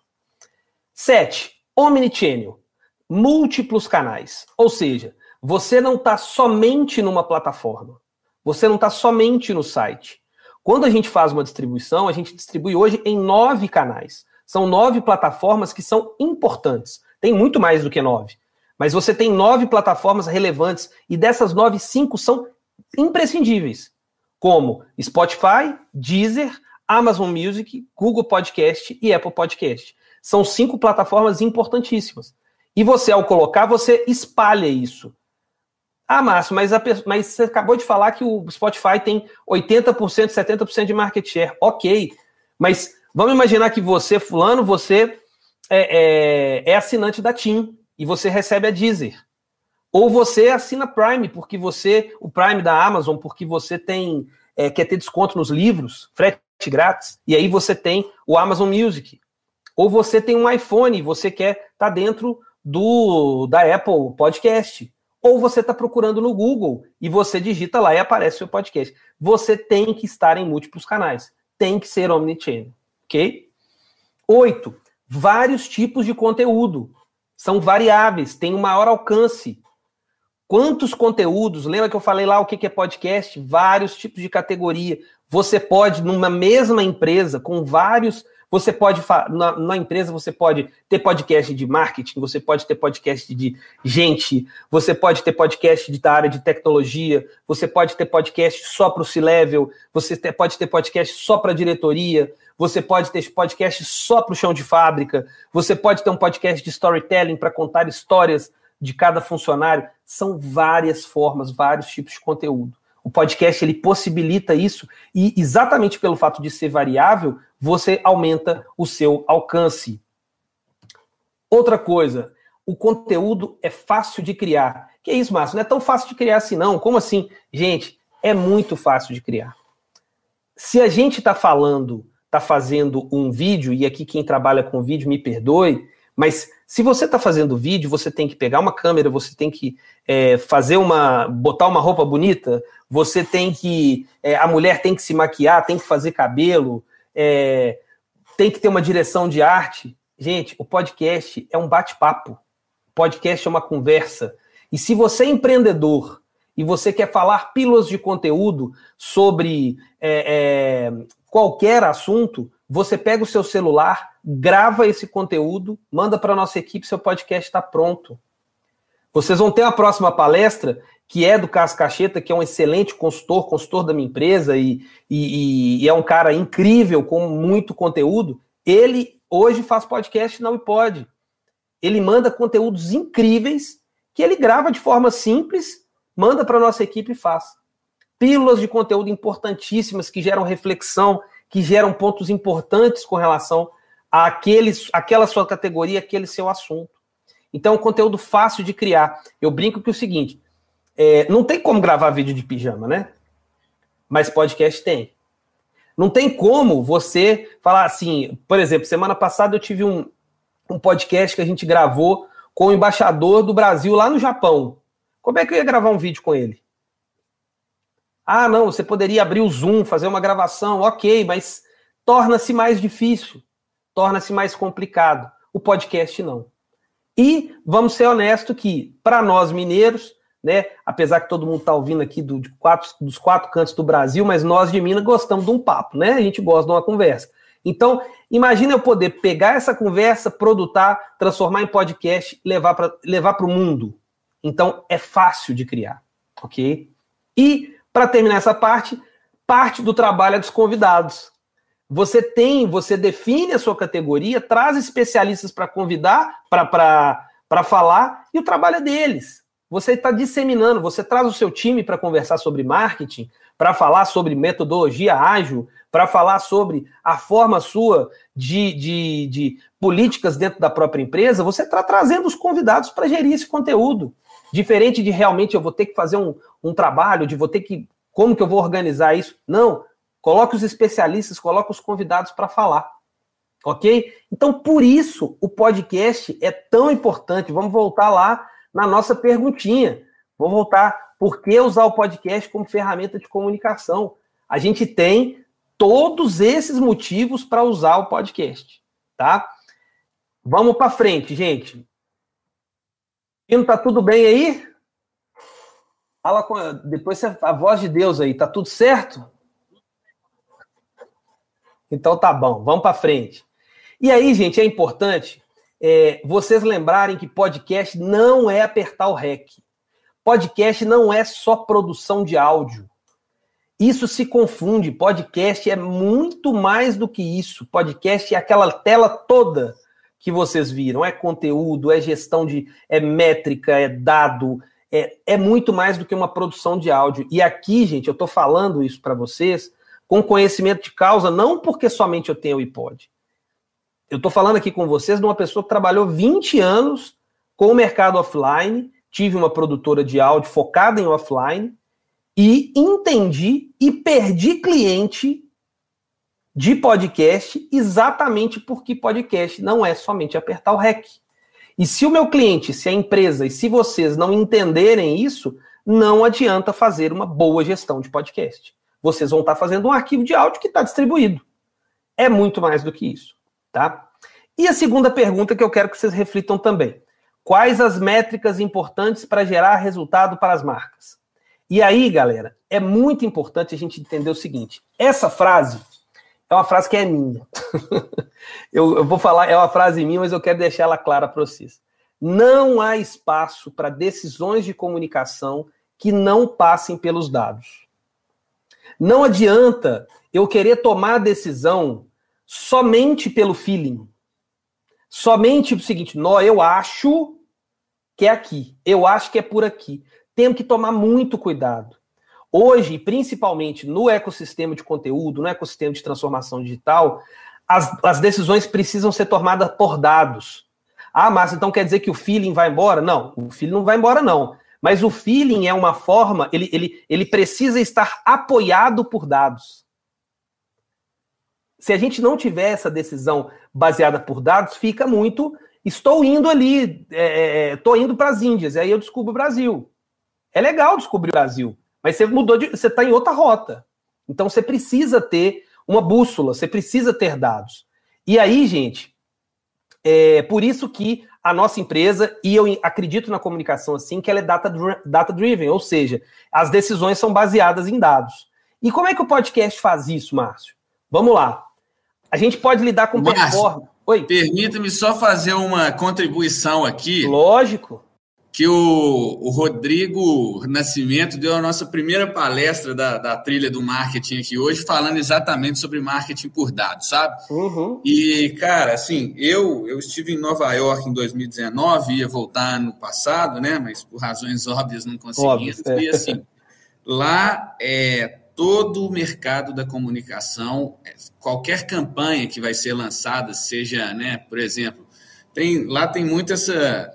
Sete, omnichannel, múltiplos canais. Ou seja, você não está somente numa plataforma, você não está somente no site. Quando a gente faz uma distribuição, a gente distribui hoje em nove canais. São nove plataformas que são importantes. Tem muito mais do que nove. Mas você tem nove plataformas relevantes e dessas nove, cinco são imprescindíveis como Spotify, Deezer, Amazon Music, Google Podcast e Apple Podcast. São cinco plataformas importantíssimas. E você, ao colocar, você espalha isso. Ah, Márcio, mas, a, mas você acabou de falar que o Spotify tem 80%, 70% de market share. Ok, mas vamos imaginar que você, fulano, você é, é, é assinante da TIM e você recebe a Deezer. Ou você assina Prime, porque você, o Prime da Amazon, porque você tem é, quer ter desconto nos livros, frete grátis, e aí você tem o Amazon Music. Ou você tem um iPhone, você quer estar tá dentro do da Apple Podcast. Ou você está procurando no Google e você digita lá e aparece o seu podcast. Você tem que estar em múltiplos canais. Tem que ser omnichannel, ok? Oito, vários tipos de conteúdo. São variáveis, tem um maior alcance. Quantos conteúdos? Lembra que eu falei lá o que é podcast? Vários tipos de categoria. Você pode, numa mesma empresa, com vários. Você pode, na, na, empresa, você pode ter podcast de marketing, você pode ter podcast de gente, você pode ter podcast de, da área de tecnologia, você pode ter podcast só para o C-Level, você ter, pode ter podcast só para diretoria, você pode ter podcast só para o chão de fábrica, você pode ter um podcast de storytelling para contar histórias de cada funcionário. São várias formas, vários tipos de conteúdo. O podcast ele possibilita isso e exatamente pelo fato de ser variável, você aumenta o seu alcance. Outra coisa, o conteúdo é fácil de criar. Que é isso, Márcio? Não é tão fácil de criar assim, não. Como assim? Gente, é muito fácil de criar. Se a gente está falando, está fazendo um vídeo, e aqui quem trabalha com vídeo me perdoe, mas se você está fazendo vídeo, você tem que pegar uma câmera, você tem que é, fazer uma. botar uma roupa bonita, você tem que. É, a mulher tem que se maquiar, tem que fazer cabelo, é, tem que ter uma direção de arte. Gente, o podcast é um bate-papo. Podcast é uma conversa. E se você é empreendedor e você quer falar pílulas de conteúdo sobre é, é, qualquer assunto, você pega o seu celular, grava esse conteúdo, manda para a nossa equipe, seu podcast está pronto. Vocês vão ter a próxima palestra, que é do Cássio Cacheta, que é um excelente consultor, consultor da minha empresa e, e, e, é um cara incrível, com muito conteúdo. Ele hoje faz podcast não pode. Ele manda conteúdos incríveis que ele grava de forma simples, manda para a nossa equipe e faz. Pílulas de conteúdo importantíssimas que geram reflexão, que geram pontos importantes com relação àqueles, àquela sua categoria, aquele seu assunto. Então, é conteúdo fácil de criar. Eu brinco que é o seguinte: é, não tem como gravar vídeo de pijama, né? Mas podcast tem. Não tem como você falar assim, por exemplo, semana passada eu tive um, um podcast que a gente gravou com o embaixador do Brasil lá no Japão. Como é que eu ia gravar um vídeo com ele? Ah, não, você poderia abrir o Zoom, fazer uma gravação, ok, mas torna-se mais difícil, torna-se mais complicado. O podcast não. E vamos ser honestos que, para nós mineiros, né, apesar que todo mundo está ouvindo aqui do, quatro, dos quatro cantos do Brasil, mas nós de Minas gostamos de um papo, né? A gente gosta de uma conversa. Então, imagina eu poder pegar essa conversa, produtar, transformar em podcast, levar para levar o mundo. Então, é fácil de criar, ok? E para terminar essa parte, parte do trabalho é dos convidados. Você tem, você define a sua categoria, traz especialistas para convidar, para falar, e o trabalho é deles. Você está disseminando, você traz o seu time para conversar sobre marketing, para falar sobre metodologia ágil, para falar sobre a forma sua de, de, de políticas dentro da própria empresa, você está trazendo os convidados para gerir esse conteúdo. Diferente de realmente eu vou ter que fazer um, um trabalho, de vou ter que. Como que eu vou organizar isso? Não. Coloque os especialistas, coloque os convidados para falar. Ok? Então, por isso, o podcast é tão importante. Vamos voltar lá na nossa perguntinha. Vou voltar. Por que usar o podcast como ferramenta de comunicação? A gente tem todos esses motivos para usar o podcast, tá? Vamos para frente, gente. Não tá tudo bem aí? Fala com depois a voz de Deus aí, tá tudo certo? Então tá bom, vamos para frente. E aí, gente, é importante é, vocês lembrarem que podcast não é apertar o REC. Podcast não é só produção de áudio. Isso se confunde. Podcast é muito mais do que isso. Podcast é aquela tela toda que vocês viram. É conteúdo, é gestão de. é métrica, é dado. É, é muito mais do que uma produção de áudio. E aqui, gente, eu estou falando isso para vocês com conhecimento de causa, não porque somente eu tenho o iPod. Eu estou falando aqui com vocês de uma pessoa que trabalhou 20 anos com o mercado offline, tive uma produtora de áudio focada em offline e entendi e perdi cliente de podcast exatamente porque podcast não é somente apertar o REC. E se o meu cliente, se a empresa e se vocês não entenderem isso, não adianta fazer uma boa gestão de podcast. Vocês vão estar fazendo um arquivo de áudio que está distribuído. É muito mais do que isso, tá? E a segunda pergunta que eu quero que vocês reflitam também. Quais as métricas importantes para gerar resultado para as marcas? E aí, galera, é muito importante a gente entender o seguinte: essa frase é uma frase que é minha. eu, eu, vou falar, é uma frase minha, mas eu quero deixar ela clara para vocês. Não há espaço para decisões de comunicação que não passem pelos dados. Não adianta eu querer tomar a decisão somente pelo feeling. Somente o seguinte, nó, eu acho que é aqui, eu acho que é por aqui temos que tomar muito cuidado. Hoje, principalmente no ecossistema de conteúdo, no ecossistema de transformação digital, as, as decisões precisam ser tomadas por dados. Ah, mas então quer dizer que o feeling vai embora? Não, o feeling não vai embora, não. Mas o feeling é uma forma, ele, ele, ele precisa estar apoiado por dados. Se a gente não tiver essa decisão baseada por dados, fica muito. Estou indo ali, estou é, é, indo para as Índias, e aí eu descubro o Brasil. É legal descobrir o Brasil, mas você mudou de. Você está em outra rota. Então você precisa ter uma bússola, você precisa ter dados. E aí, gente, é por isso que a nossa empresa, e eu acredito na comunicação assim, que ela é data-driven, data ou seja, as decisões são baseadas em dados. E como é que o podcast faz isso, Márcio? Vamos lá. A gente pode lidar com performance. Oi. Permita-me só fazer uma contribuição aqui. Lógico que o, o, Rodrigo Nascimento deu a nossa primeira palestra da, da, trilha do marketing aqui hoje, falando exatamente sobre marketing por dados, sabe? Uhum. E, cara, assim, eu, eu estive em Nova York em 2019, ia voltar no passado, né? Mas por razões óbvias não consegui. É. E, assim, lá é todo o mercado da comunicação, é, qualquer campanha que vai ser lançada, seja, né, por exemplo, tem, lá tem muito essa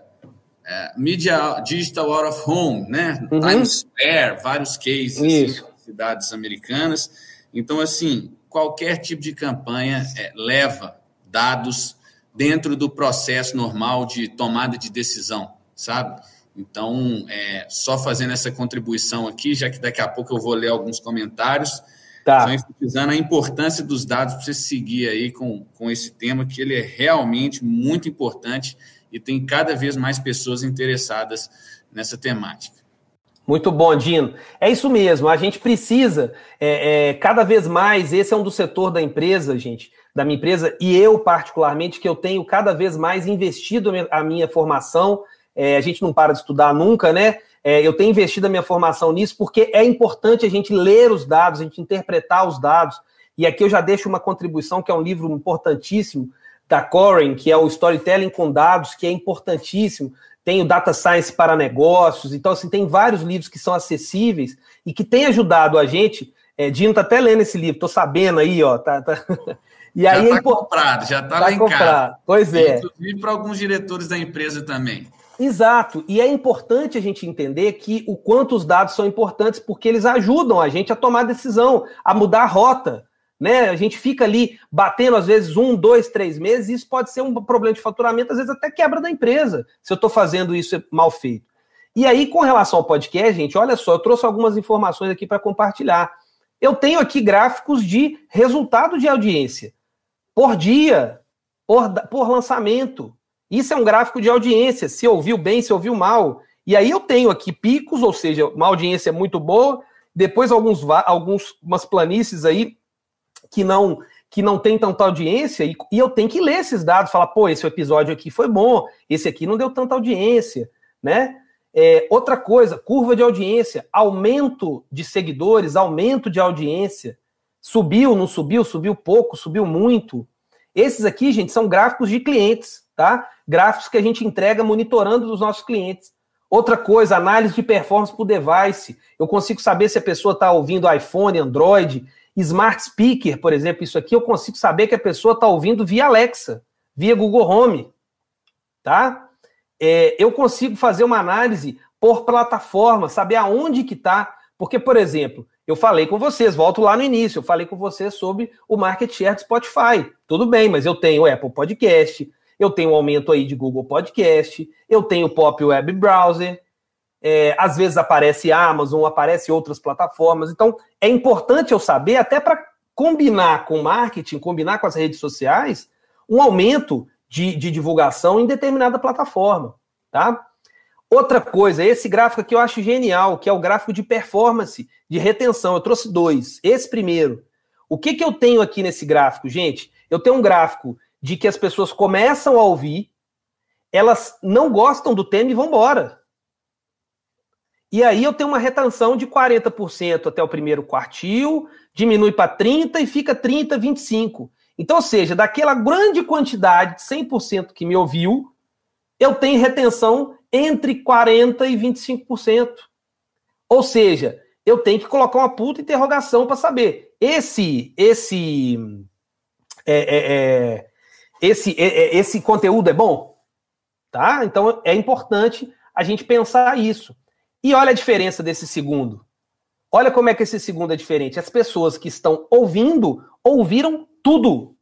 é, Media Digital Out of Home, né? Uhum. Times Square, vários cases assim, cidades americanas. Então, assim, qualquer tipo de campanha é, leva dados dentro do processo normal de tomada de decisão, sabe? Então, é, só fazendo essa contribuição aqui, já que daqui a pouco eu vou ler alguns comentários, tá. só enfatizando a importância dos dados para você seguir aí com, com esse tema, que ele é realmente muito importante e tem cada vez mais pessoas interessadas nessa temática. Muito bom, Dino. É isso mesmo. A gente precisa é, é, cada vez mais. Esse é um do setor da empresa, gente, da minha empresa e eu particularmente que eu tenho cada vez mais investido a minha formação. É, a gente não para de estudar nunca, né? É, eu tenho investido a minha formação nisso porque é importante a gente ler os dados, a gente interpretar os dados. E aqui eu já deixo uma contribuição que é um livro importantíssimo da Coren, que é o storytelling com dados, que é importantíssimo. Tem o Data Science para negócios. Então, assim, tem vários livros que são acessíveis e que têm ajudado a gente. É, Dino tá até lendo esse livro, tô sabendo aí, ó. Tá, tá... E já aí, tá comprado, já tá, tá lá em comprado. casa. Pois é. Inclusive para alguns diretores da empresa também. Exato. E é importante a gente entender que o quanto os dados são importantes, porque eles ajudam a gente a tomar decisão, a mudar a rota. Né? A gente fica ali batendo, às vezes, um, dois, três meses, e isso pode ser um problema de faturamento, às vezes até quebra da empresa, se eu estou fazendo isso mal feito. E aí, com relação ao podcast, gente, olha só, eu trouxe algumas informações aqui para compartilhar. Eu tenho aqui gráficos de resultado de audiência por dia, por, por lançamento. Isso é um gráfico de audiência, se ouviu bem, se ouviu mal. E aí eu tenho aqui picos, ou seja, uma audiência muito boa, depois alguns algumas planícies aí que não que não tem tanta audiência, e, e eu tenho que ler esses dados, falar, pô, esse episódio aqui foi bom, esse aqui não deu tanta audiência, né? É, outra coisa, curva de audiência, aumento de seguidores, aumento de audiência, subiu, não subiu, subiu pouco, subiu muito. Esses aqui, gente, são gráficos de clientes tá? Gráficos que a gente entrega monitorando dos nossos clientes. Outra coisa, análise de performance por device. Eu consigo saber se a pessoa está ouvindo iPhone, Android, Smart Speaker, por exemplo. Isso aqui eu consigo saber que a pessoa está ouvindo via Alexa, via Google Home, tá? É, eu consigo fazer uma análise por plataforma, saber aonde que está. Porque, por exemplo, eu falei com vocês, volto lá no início, eu falei com vocês sobre o market share do Spotify. Tudo bem, mas eu tenho o Apple Podcast, eu tenho um aumento aí de Google Podcast, eu tenho Pop Web Browser, é, às vezes aparece Amazon, aparece outras plataformas. Então, é importante eu saber, até para combinar com marketing, combinar com as redes sociais, um aumento de, de divulgação em determinada plataforma, tá? Outra coisa, esse gráfico aqui eu acho genial, que é o gráfico de performance, de retenção. Eu trouxe dois. Esse primeiro. O que, que eu tenho aqui nesse gráfico, gente? Eu tenho um gráfico de que as pessoas começam a ouvir, elas não gostam do tema e vão embora. E aí eu tenho uma retenção de 40% até o primeiro quartil, diminui para 30% e fica 30%, 25%. Então, ou seja, daquela grande quantidade de 100% que me ouviu, eu tenho retenção entre 40% e 25%. Ou seja, eu tenho que colocar uma puta interrogação para saber. Esse, esse é, é, é, esse, esse conteúdo é bom? Tá? Então é importante a gente pensar isso. E olha a diferença desse segundo. Olha como é que esse segundo é diferente. As pessoas que estão ouvindo ouviram tudo.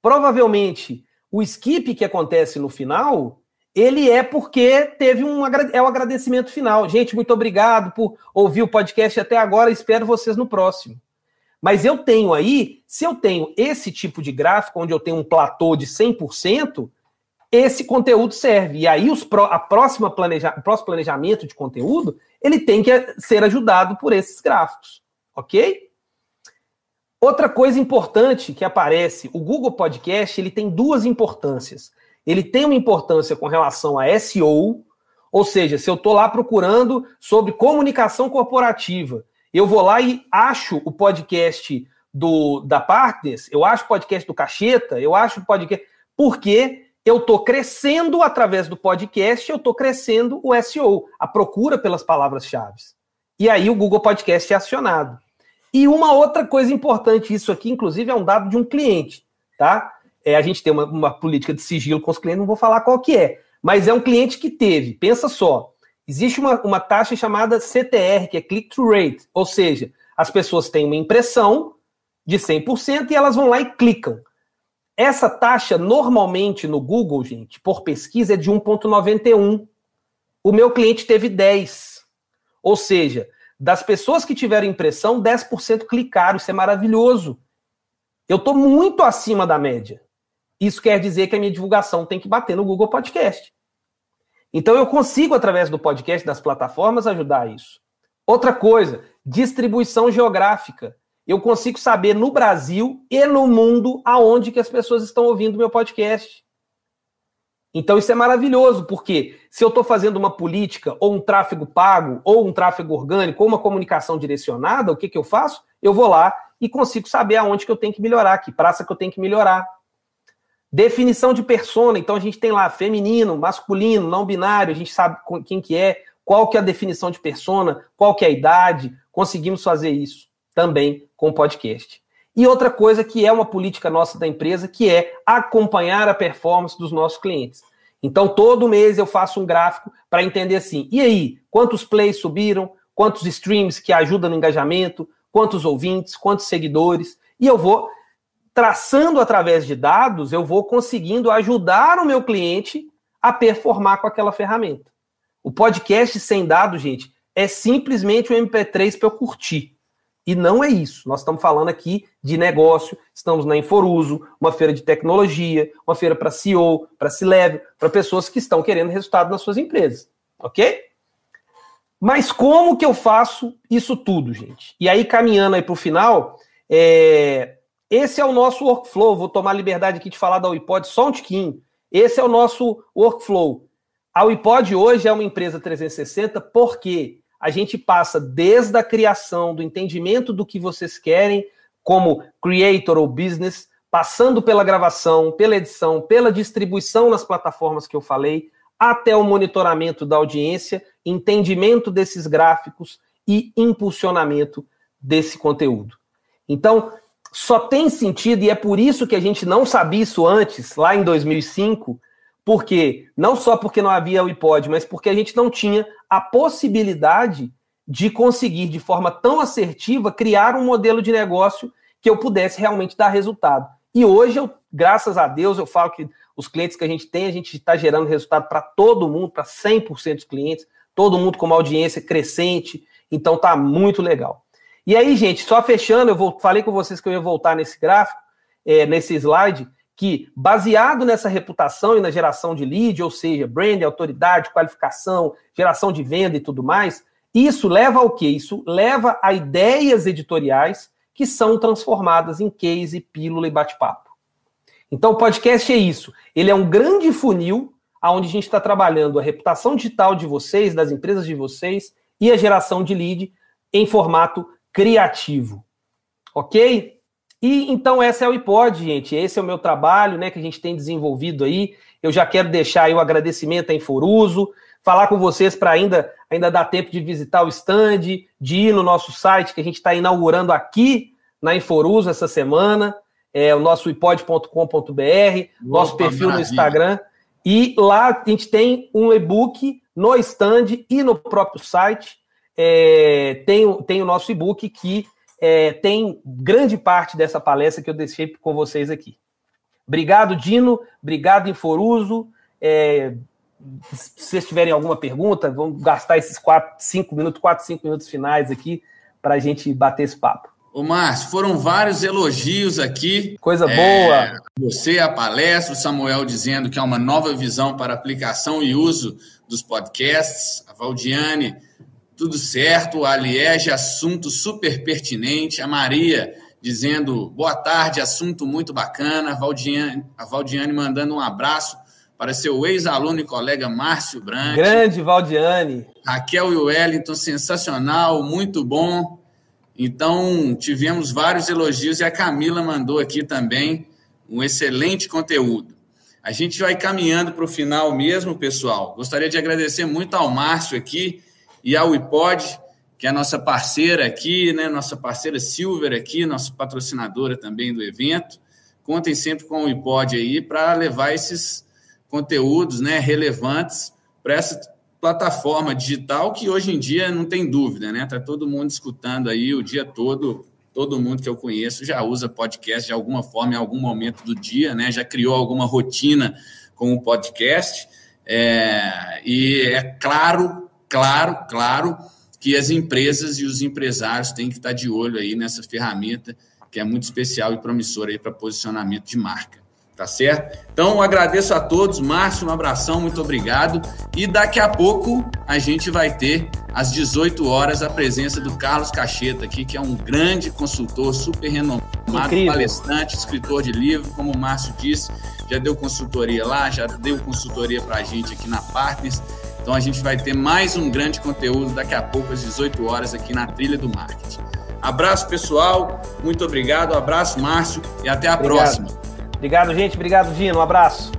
Provavelmente o skip que acontece no final, ele é porque teve um é o um agradecimento final. Gente, muito obrigado por ouvir o podcast até agora. Espero vocês no próximo. Mas eu tenho aí, se eu tenho esse tipo de gráfico, onde eu tenho um platô de 100%, esse conteúdo serve. E aí os pro, a próxima planeja, o próximo planejamento de conteúdo, ele tem que ser ajudado por esses gráficos, ok? Outra coisa importante que aparece, o Google Podcast, ele tem duas importâncias. Ele tem uma importância com relação a SEO, ou seja, se eu estou lá procurando sobre comunicação corporativa eu vou lá e acho o podcast do da Partners, eu acho o podcast do Cacheta, eu acho o podcast. Porque eu estou crescendo através do podcast, eu estou crescendo o SEO, a procura pelas palavras-chave. E aí o Google Podcast é acionado. E uma outra coisa importante, isso aqui, inclusive, é um dado de um cliente, tá? É, a gente tem uma, uma política de sigilo com os clientes, não vou falar qual que é, mas é um cliente que teve, pensa só, Existe uma, uma taxa chamada CTR, que é click-through rate, ou seja, as pessoas têm uma impressão de 100% e elas vão lá e clicam. Essa taxa, normalmente no Google, gente, por pesquisa, é de 1,91. O meu cliente teve 10. Ou seja, das pessoas que tiveram impressão, 10% clicaram. Isso é maravilhoso. Eu estou muito acima da média. Isso quer dizer que a minha divulgação tem que bater no Google Podcast. Então eu consigo, através do podcast, das plataformas, ajudar isso. Outra coisa, distribuição geográfica. Eu consigo saber no Brasil e no mundo aonde que as pessoas estão ouvindo meu podcast. Então isso é maravilhoso, porque se eu estou fazendo uma política, ou um tráfego pago, ou um tráfego orgânico, ou uma comunicação direcionada, o que, que eu faço? Eu vou lá e consigo saber aonde que eu tenho que melhorar, que praça que eu tenho que melhorar. Definição de persona, então a gente tem lá feminino, masculino, não binário, a gente sabe quem que é, qual que é a definição de persona, qual que é a idade, conseguimos fazer isso também com podcast. E outra coisa que é uma política nossa da empresa, que é acompanhar a performance dos nossos clientes. Então, todo mês eu faço um gráfico para entender assim, e aí, quantos plays subiram, quantos streams que ajudam no engajamento, quantos ouvintes, quantos seguidores, e eu vou traçando através de dados, eu vou conseguindo ajudar o meu cliente a performar com aquela ferramenta. O podcast sem dados, gente, é simplesmente um MP3 para eu curtir. E não é isso. Nós estamos falando aqui de negócio, estamos na Inforuso, uma feira de tecnologia, uma feira para CEO, para C-Level, para pessoas que estão querendo resultado nas suas empresas. Ok? Mas como que eu faço isso tudo, gente? E aí, caminhando aí para o final, é, esse é o nosso workflow. Vou tomar liberdade aqui de falar da Wipod só um tiquinho. Esse é o nosso workflow. A Wipod hoje é uma empresa 360 porque a gente passa desde a criação, do entendimento do que vocês querem como creator ou business, passando pela gravação, pela edição, pela distribuição nas plataformas que eu falei, até o monitoramento da audiência, entendimento desses gráficos e impulsionamento desse conteúdo. Então, só tem sentido, e é por isso que a gente não sabia isso antes, lá em 2005, porque não só porque não havia o iPod, mas porque a gente não tinha a possibilidade de conseguir, de forma tão assertiva, criar um modelo de negócio que eu pudesse realmente dar resultado. E hoje, eu, graças a Deus, eu falo que os clientes que a gente tem, a gente está gerando resultado para todo mundo, para 100% dos clientes, todo mundo com uma audiência crescente, então tá muito legal. E aí, gente, só fechando, eu vou, falei com vocês que eu ia voltar nesse gráfico, é, nesse slide, que baseado nessa reputação e na geração de lead, ou seja, brand, autoridade, qualificação, geração de venda e tudo mais, isso leva ao quê? Isso leva a ideias editoriais que são transformadas em case, pílula e bate-papo. Então, o podcast é isso. Ele é um grande funil onde a gente está trabalhando a reputação digital de vocês, das empresas de vocês e a geração de lead em formato criativo. Ok? E então essa é o iPod, gente. Esse é o meu trabalho, né, que a gente tem desenvolvido aí. Eu já quero deixar aí o agradecimento a Inforuso, falar com vocês para ainda ainda dar tempo de visitar o stand, de ir no nosso site que a gente está inaugurando aqui na Inforuso essa semana, é o nosso ipod.com.br, nosso perfil maravilha. no Instagram. E lá a gente tem um e-book no stand e no próprio site é, tem, tem o nosso e-book que é, tem grande parte dessa palestra que eu deixei com vocês aqui. Obrigado, Dino. Obrigado, Inforuso. É, se vocês tiverem alguma pergunta, vamos gastar esses quatro, cinco minutos, quatro, cinco minutos finais aqui para a gente bater esse papo. Ô, Márcio, foram vários elogios aqui. Coisa é, boa. Você, a palestra, o Samuel dizendo que é uma nova visão para aplicação e uso dos podcasts, a Valdiane tudo certo. A Liege, assunto super pertinente. A Maria dizendo boa tarde, assunto muito bacana. A Valdiane, a Valdiane mandando um abraço para seu ex-aluno e colega Márcio Branco. Grande Valdiane. Raquel e Wellington, sensacional, muito bom. Então, tivemos vários elogios e a Camila mandou aqui também um excelente conteúdo. A gente vai caminhando para o final mesmo, pessoal. Gostaria de agradecer muito ao Márcio aqui e a Wipod, que é a nossa parceira aqui, né, nossa parceira Silver aqui, nossa patrocinadora também do evento. Contem sempre com a Wipod aí para levar esses conteúdos né, relevantes para essa plataforma digital que hoje em dia não tem dúvida, né? Está todo mundo escutando aí o dia todo, todo mundo que eu conheço já usa podcast de alguma forma em algum momento do dia, né? Já criou alguma rotina com o podcast. É, e é claro claro, claro que as empresas e os empresários têm que estar de olho aí nessa ferramenta que é muito especial e promissora aí para posicionamento de marca. Tá certo? Então, agradeço a todos. Márcio, um abração, muito obrigado. E daqui a pouco a gente vai ter, às 18 horas, a presença do Carlos Cacheta aqui, que é um grande consultor, super renomado, Incrível. palestrante, escritor de livro, como o Márcio disse, já deu consultoria lá, já deu consultoria para a gente aqui na Partners. Então a gente vai ter mais um grande conteúdo daqui a pouco, às 18 horas, aqui na Trilha do Marketing. Abraço, pessoal. Muito obrigado. Abraço, Márcio. E até a obrigado. próxima. Obrigado, gente. Obrigado, Dino. Um abraço.